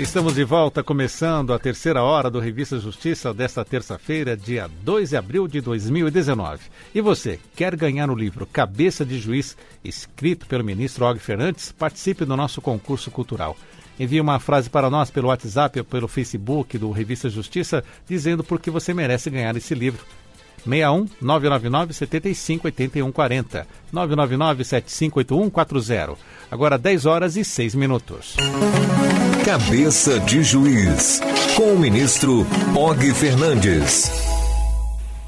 Estamos de volta, começando a terceira hora do Revista Justiça desta terça-feira, dia 2 de abril de 2019. E você, quer ganhar o livro Cabeça de Juiz, escrito pelo ministro Og Fernandes? Participe do nosso concurso cultural. Envie uma frase para nós pelo WhatsApp ou pelo Facebook do Revista Justiça, dizendo por que você merece ganhar esse livro. 61 999 75 81 40 999 7581 40. Agora 10 horas e 6 minutos. Cabeça de Juiz, com o ministro Og Fernandes.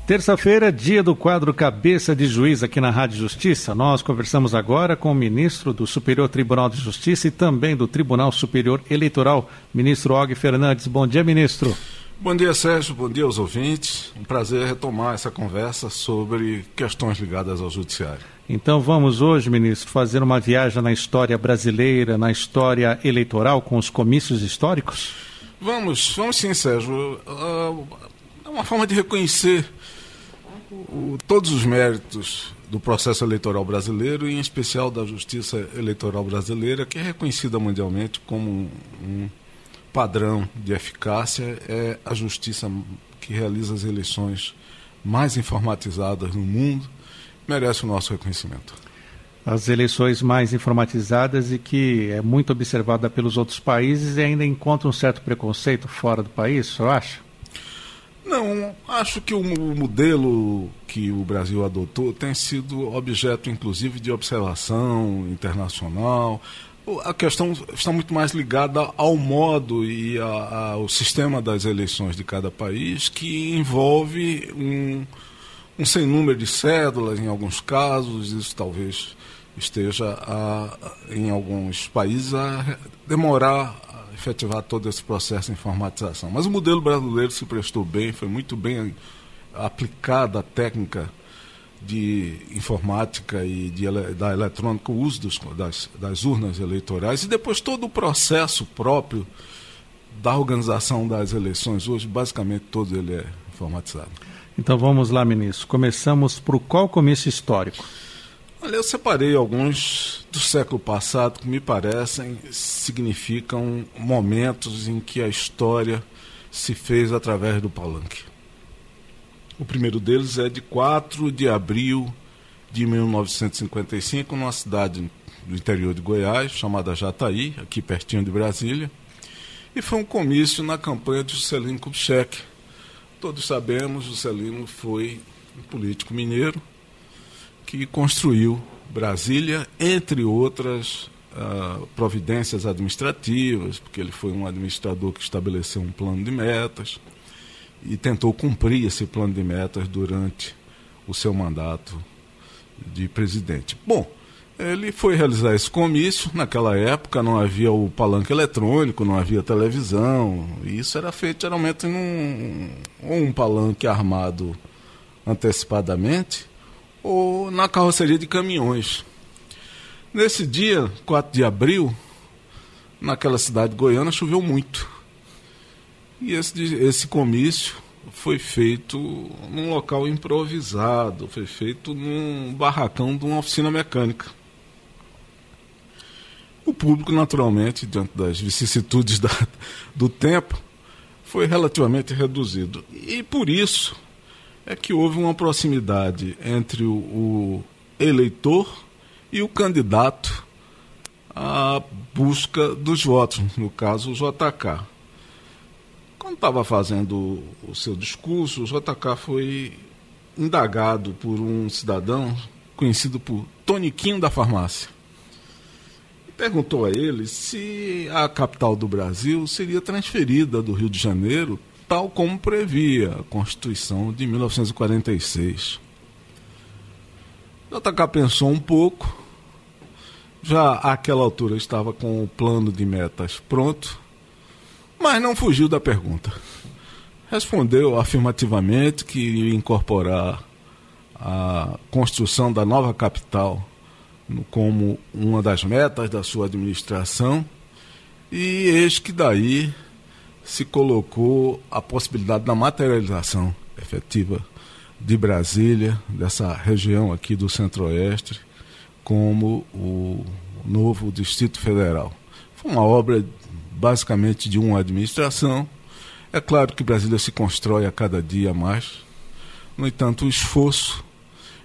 Terça-feira, dia do quadro Cabeça de Juiz aqui na Rádio Justiça. Nós conversamos agora com o ministro do Superior Tribunal de Justiça e também do Tribunal Superior Eleitoral, ministro Og Fernandes. Bom dia, ministro. Bom dia, Sérgio. Bom dia aos ouvintes. Um prazer retomar essa conversa sobre questões ligadas ao Judiciário. Então vamos hoje, ministro, fazer uma viagem na história brasileira, na história eleitoral, com os comícios históricos? Vamos, vamos sim, Sérgio. É uma forma de reconhecer todos os méritos do processo eleitoral brasileiro, em especial da justiça eleitoral brasileira, que é reconhecida mundialmente como um padrão de eficácia é a justiça que realiza as eleições mais informatizadas no mundo, merece o nosso reconhecimento. As eleições mais informatizadas e que é muito observada pelos outros países e ainda encontra um certo preconceito fora do país, você acha? Não, acho que o modelo que o Brasil adotou tem sido objeto, inclusive, de observação internacional. A questão está muito mais ligada ao modo e ao sistema das eleições de cada país, que envolve um, um sem número de cédulas em alguns casos, isso talvez esteja a, em alguns países a demorar a efetivar todo esse processo de informatização. Mas o modelo brasileiro se prestou bem, foi muito bem aplicada a técnica de informática e de, da eletrônica, o uso dos, das, das urnas eleitorais e depois todo o processo próprio da organização das eleições. Hoje, basicamente, todo ele é informatizado. Então vamos lá, ministro. Começamos por qual comício histórico? Olha, eu separei alguns do século passado que me parecem significam momentos em que a história se fez através do palanque. O primeiro deles é de 4 de abril de 1955, numa cidade do interior de Goiás, chamada Jataí, aqui pertinho de Brasília. E foi um comício na campanha de Juscelino Kubitschek. Todos sabemos, Juscelino foi um político mineiro que construiu Brasília, entre outras uh, providências administrativas, porque ele foi um administrador que estabeleceu um plano de metas e tentou cumprir esse plano de metas durante o seu mandato de presidente. Bom, ele foi realizar esse comício. Naquela época não havia o palanque eletrônico, não havia televisão. Isso era feito geralmente em um, um palanque armado antecipadamente ou na carroceria de caminhões. Nesse dia, 4 de abril, naquela cidade goiana, choveu muito. E esse, esse comício foi feito num local improvisado, foi feito num barracão de uma oficina mecânica. O público, naturalmente, diante das vicissitudes da, do tempo, foi relativamente reduzido. E por isso é que houve uma proximidade entre o, o eleitor e o candidato à busca dos votos, no caso o JK. Quando estava fazendo o seu discurso, o JK foi indagado por um cidadão conhecido por Toniquinho da Farmácia. Perguntou a ele se a capital do Brasil seria transferida do Rio de Janeiro, tal como previa a Constituição de 1946. O JK pensou um pouco, já àquela altura estava com o plano de metas pronto mas não fugiu da pergunta. Respondeu afirmativamente que iria incorporar a construção da nova capital como uma das metas da sua administração, e eis que daí se colocou a possibilidade da materialização efetiva de Brasília, dessa região aqui do Centro-Oeste, como o novo Distrito Federal. Foi uma obra basicamente de uma administração. É claro que Brasília se constrói a cada dia mais. No entanto, o esforço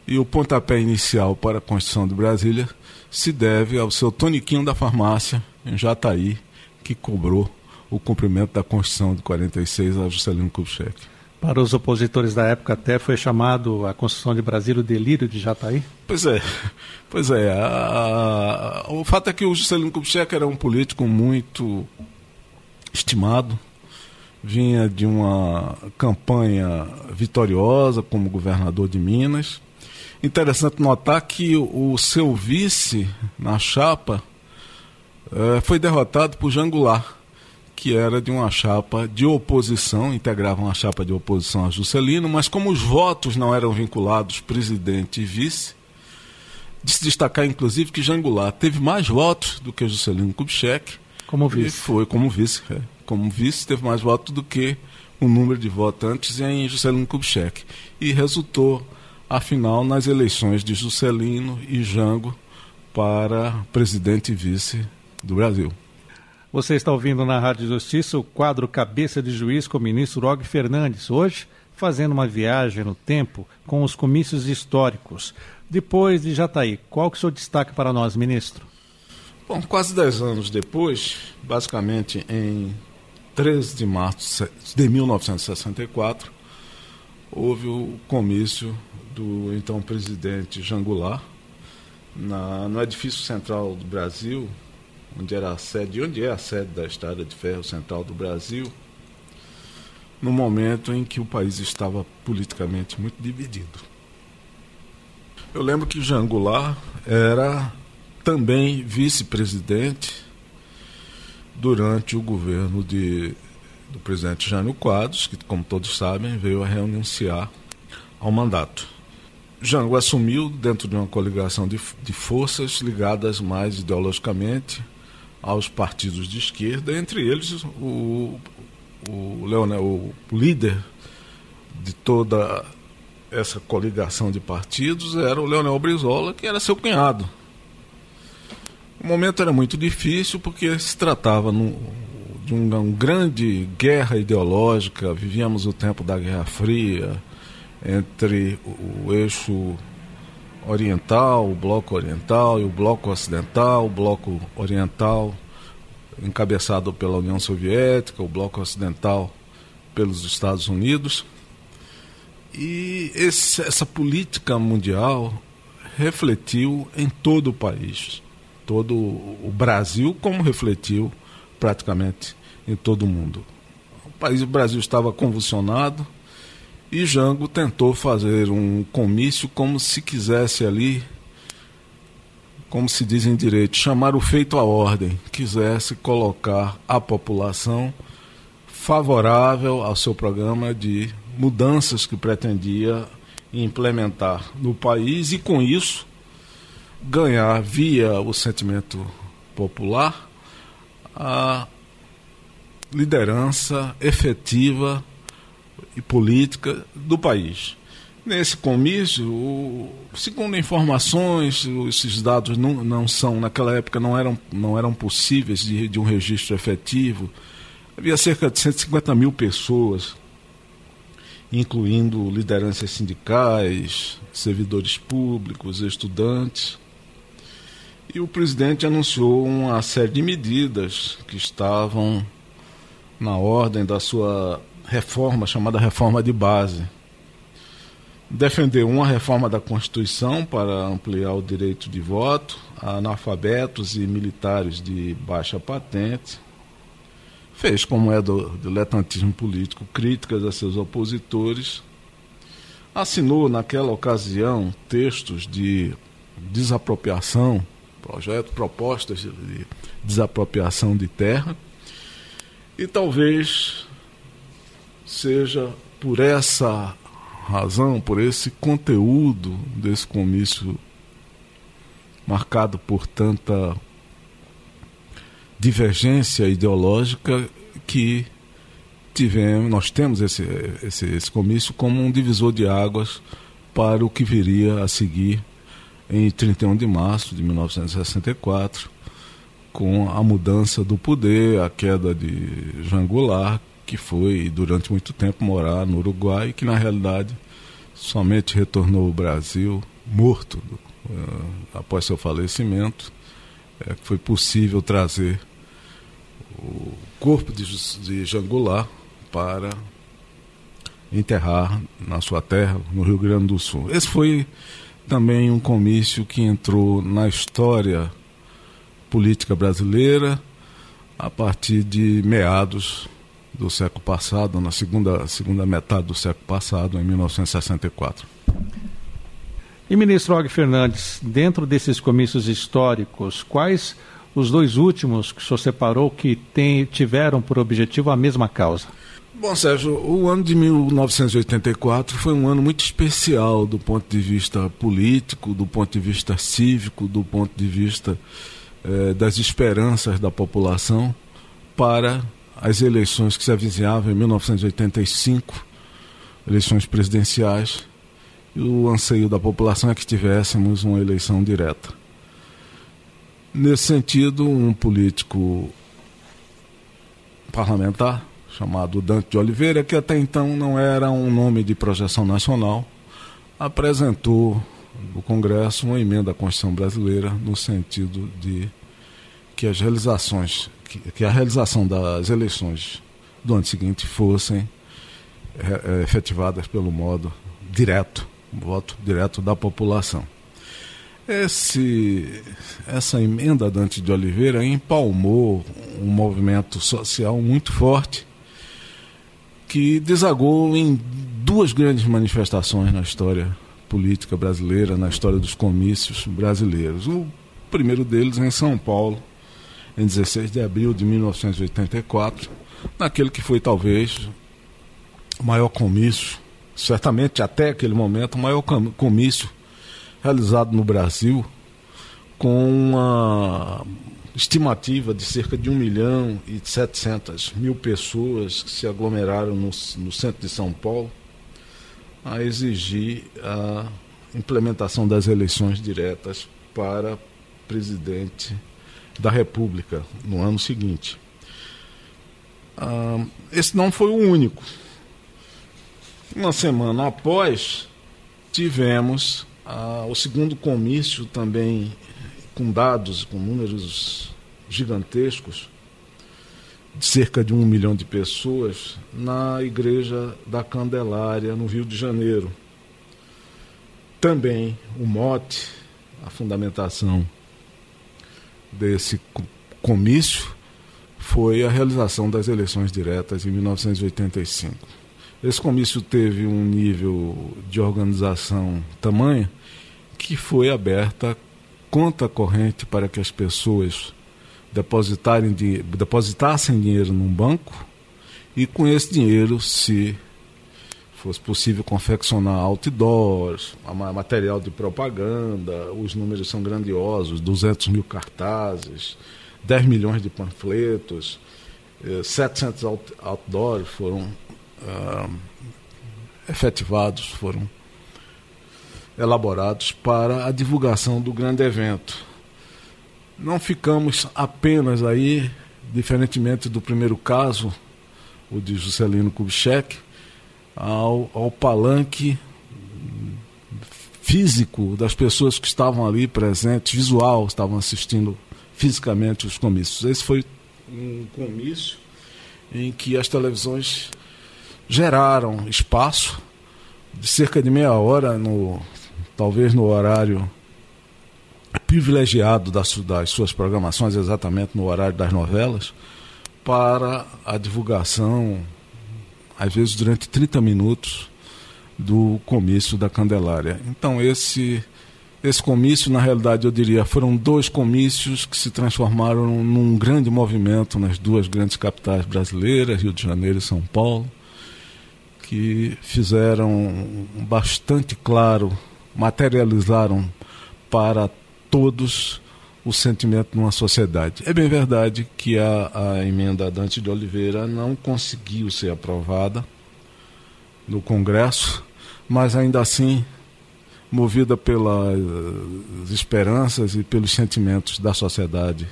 e o pontapé inicial para a construção de Brasília se deve ao seu toniquinho da farmácia em Jataí, que cobrou o cumprimento da Constituição de 46 a Juscelino Kubitschek. Para os opositores da época até foi chamado a Constituição de Brasília o delírio de Jataí? Pois é, pois é. A, a, o fato é que o Juscelino Kubitschek era um político muito estimado, vinha de uma campanha vitoriosa como governador de Minas. Interessante notar que o, o seu vice na chapa eh, foi derrotado por Jangular que era de uma chapa de oposição, integrava uma chapa de oposição a Juscelino, mas como os votos não eram vinculados presidente e vice, de se destacar inclusive que Jangular teve mais votos do que Juscelino Kubitschek. Como vice. foi como vice, é. Como vice teve mais votos do que o número de votantes em Juscelino Kubitschek. E resultou, afinal, nas eleições de Juscelino e Jango para presidente e vice do Brasil. Você está ouvindo na Rádio Justiça o quadro Cabeça de Juiz com o ministro Og Fernandes, hoje fazendo uma viagem no tempo com os comícios históricos. Depois de Jataí, qual que é o seu destaque para nós, ministro? Bom, quase dez anos depois, basicamente em 13 de março de 1964, houve o comício do então presidente Jangular na, no edifício central do Brasil, onde era a sede, onde é a sede da Estrada de Ferro Central do Brasil, no momento em que o país estava politicamente muito dividido. Eu lembro que Jean Goulart era também vice-presidente durante o governo de, do presidente Jânio Quadros, que, como todos sabem, veio a renunciar ao mandato. Jango assumiu dentro de uma coligação de, de forças ligadas mais ideologicamente aos partidos de esquerda, entre eles o, o, Leonel, o líder de toda essa coligação de partidos era o Leonel Brizola, que era seu cunhado. O momento era muito difícil porque se tratava no, de uma, uma grande guerra ideológica, vivíamos o tempo da Guerra Fria entre o, eixo oriental, o bloco oriental e o bloco ocidental, o bloco oriental encabeçado pela União Soviética, o bloco ocidental pelos Estados Unidos. E esse, essa política mundial refletiu em todo o país, todo o Brasil, como refletiu praticamente em todo o mundo. O país, o Brasil estava convulsionado, e Jango tentou fazer um comício como se quisesse ali, como se diz em direito, chamar o feito à ordem, quisesse colocar a população favorável ao seu programa de mudanças que pretendia implementar no país e com isso ganhar via o sentimento popular a liderança efetiva e política do país. Nesse comício, o, segundo informações, esses dados não, não são, naquela época não eram, não eram possíveis de, de um registro efetivo. Havia cerca de 150 mil pessoas, incluindo lideranças sindicais, servidores públicos, estudantes. E o presidente anunciou uma série de medidas que estavam na ordem da sua reforma chamada reforma de base. Defendeu uma reforma da Constituição para ampliar o direito de voto a analfabetos e militares de baixa patente. Fez, como é do diletantismo político, críticas a seus opositores. Assinou, naquela ocasião, textos de desapropriação, projeto, propostas de desapropriação de terra. E talvez seja por essa razão, por esse conteúdo desse comício marcado por tanta divergência ideológica que tivemos, nós temos esse, esse, esse comício como um divisor de águas para o que viria a seguir em 31 de março de 1964, com a mudança do poder, a queda de Jean Goulart, que foi durante muito tempo morar no Uruguai, que na realidade somente retornou ao Brasil morto uh, após seu falecimento. É, foi possível trazer o corpo de, de Jean Goulart para enterrar na sua terra, no Rio Grande do Sul. Esse foi também um comício que entrou na história política brasileira a partir de meados do século passado, na segunda, segunda metade do século passado, em 1964. E ministro Og Fernandes, dentro desses comícios históricos, quais os dois últimos que o senhor separou que tem, tiveram por objetivo a mesma causa? Bom, Sérgio, o ano de 1984 foi um ano muito especial do ponto de vista político, do ponto de vista cívico, do ponto de vista eh, das esperanças da população para as eleições que se avizinhavam em 1985, eleições presidenciais, e o anseio da população é que tivéssemos uma eleição direta. Nesse sentido, um político parlamentar chamado Dante de Oliveira, que até então não era um nome de projeção nacional, apresentou no Congresso uma emenda à Constituição brasileira no sentido de que as realizações, que, que a realização das eleições do ano seguinte fossem é, efetivadas pelo modo direto, voto direto da população. Esse, essa emenda Dante de Oliveira empalmou um movimento social muito forte que desagou em duas grandes manifestações na história política brasileira, na história dos comícios brasileiros. O primeiro deles em São Paulo, em 16 de abril de 1984, naquele que foi talvez o maior comício, certamente até aquele momento, o maior comício realizado no Brasil, com uma estimativa de cerca de 1 milhão e 700 mil pessoas que se aglomeraram no, no centro de São Paulo a exigir a implementação das eleições diretas para presidente da República no ano seguinte. Ah, esse não foi o único. Uma semana após, tivemos ah, o segundo comício também com dados, com números gigantescos, de cerca de um milhão de pessoas, na Igreja da Candelária, no Rio de Janeiro. Também o mote, a fundamentação desse comício foi a realização das eleições diretas em 1985. Esse comício teve um nível de organização tamanho que foi aberta conta corrente para que as pessoas depositarem, depositassem dinheiro num banco e com esse dinheiro, se fosse possível confeccionar outdoors, material de propaganda, os números são grandiosos, 200 mil cartazes, 10 milhões de panfletos, 700 eh, outdoors foram uh, efetivados, foram elaborados para a divulgação do grande evento. Não ficamos apenas aí, diferentemente do primeiro caso, o de Juscelino Kubitschek, ao, ao palanque físico das pessoas que estavam ali presentes, visual, estavam assistindo fisicamente os comícios. Esse foi um comício em que as televisões geraram espaço de cerca de meia hora, no, talvez no horário privilegiado das, das suas programações, exatamente no horário das novelas, para a divulgação às vezes durante 30 minutos do comício da Candelária. Então esse esse comício, na realidade, eu diria, foram dois comícios que se transformaram num grande movimento nas duas grandes capitais brasileiras, Rio de Janeiro e São Paulo, que fizeram bastante claro, materializaram para todos o sentimento numa sociedade. É bem verdade que a, a emenda Dante de Oliveira não conseguiu ser aprovada no Congresso, mas ainda assim, movida pelas esperanças e pelos sentimentos da sociedade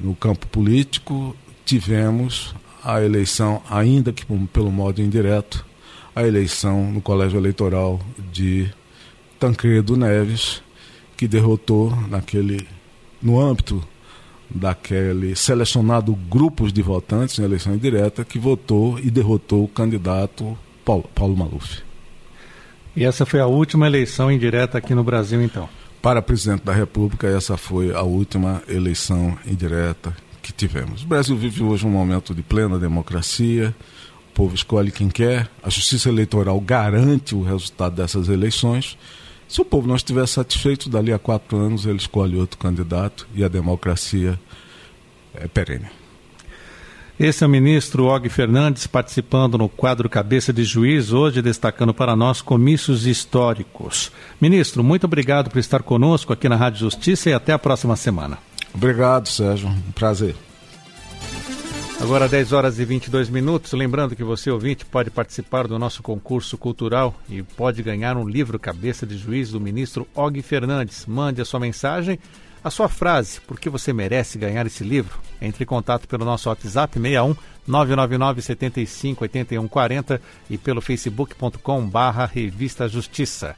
No campo político, tivemos a eleição, ainda que pelo modo indireto, a eleição no colégio eleitoral de Tancredo Neves, que derrotou naquele no âmbito daquele selecionado grupos de votantes em eleição indireta que votou e derrotou o candidato Paulo, Paulo Maluf. E essa foi a última eleição indireta aqui no Brasil, então? Para presidente da República, essa foi a última eleição indireta que tivemos. O Brasil vive hoje um momento de plena democracia, o povo escolhe quem quer, a justiça eleitoral garante o resultado dessas eleições. Se o povo não estiver satisfeito, dali a quatro anos ele escolhe outro candidato e a democracia é perene. Esse é o ministro Og Fernandes participando no quadro Cabeça de Juiz, hoje destacando para nós comícios históricos. Ministro, muito obrigado por estar conosco aqui na Rádio Justiça e até a próxima semana. Obrigado, Sérgio. Um prazer. Agora 10 horas e 22 minutos. Lembrando que você, ouvinte, pode participar do nosso concurso cultural e pode ganhar um livro Cabeça de Juiz do ministro Og Fernandes. Mande a sua mensagem, a sua frase, porque você merece ganhar esse livro. Entre em contato pelo nosso WhatsApp 61 999 75 81 40 e pelo facebook.com barra Revista Justiça.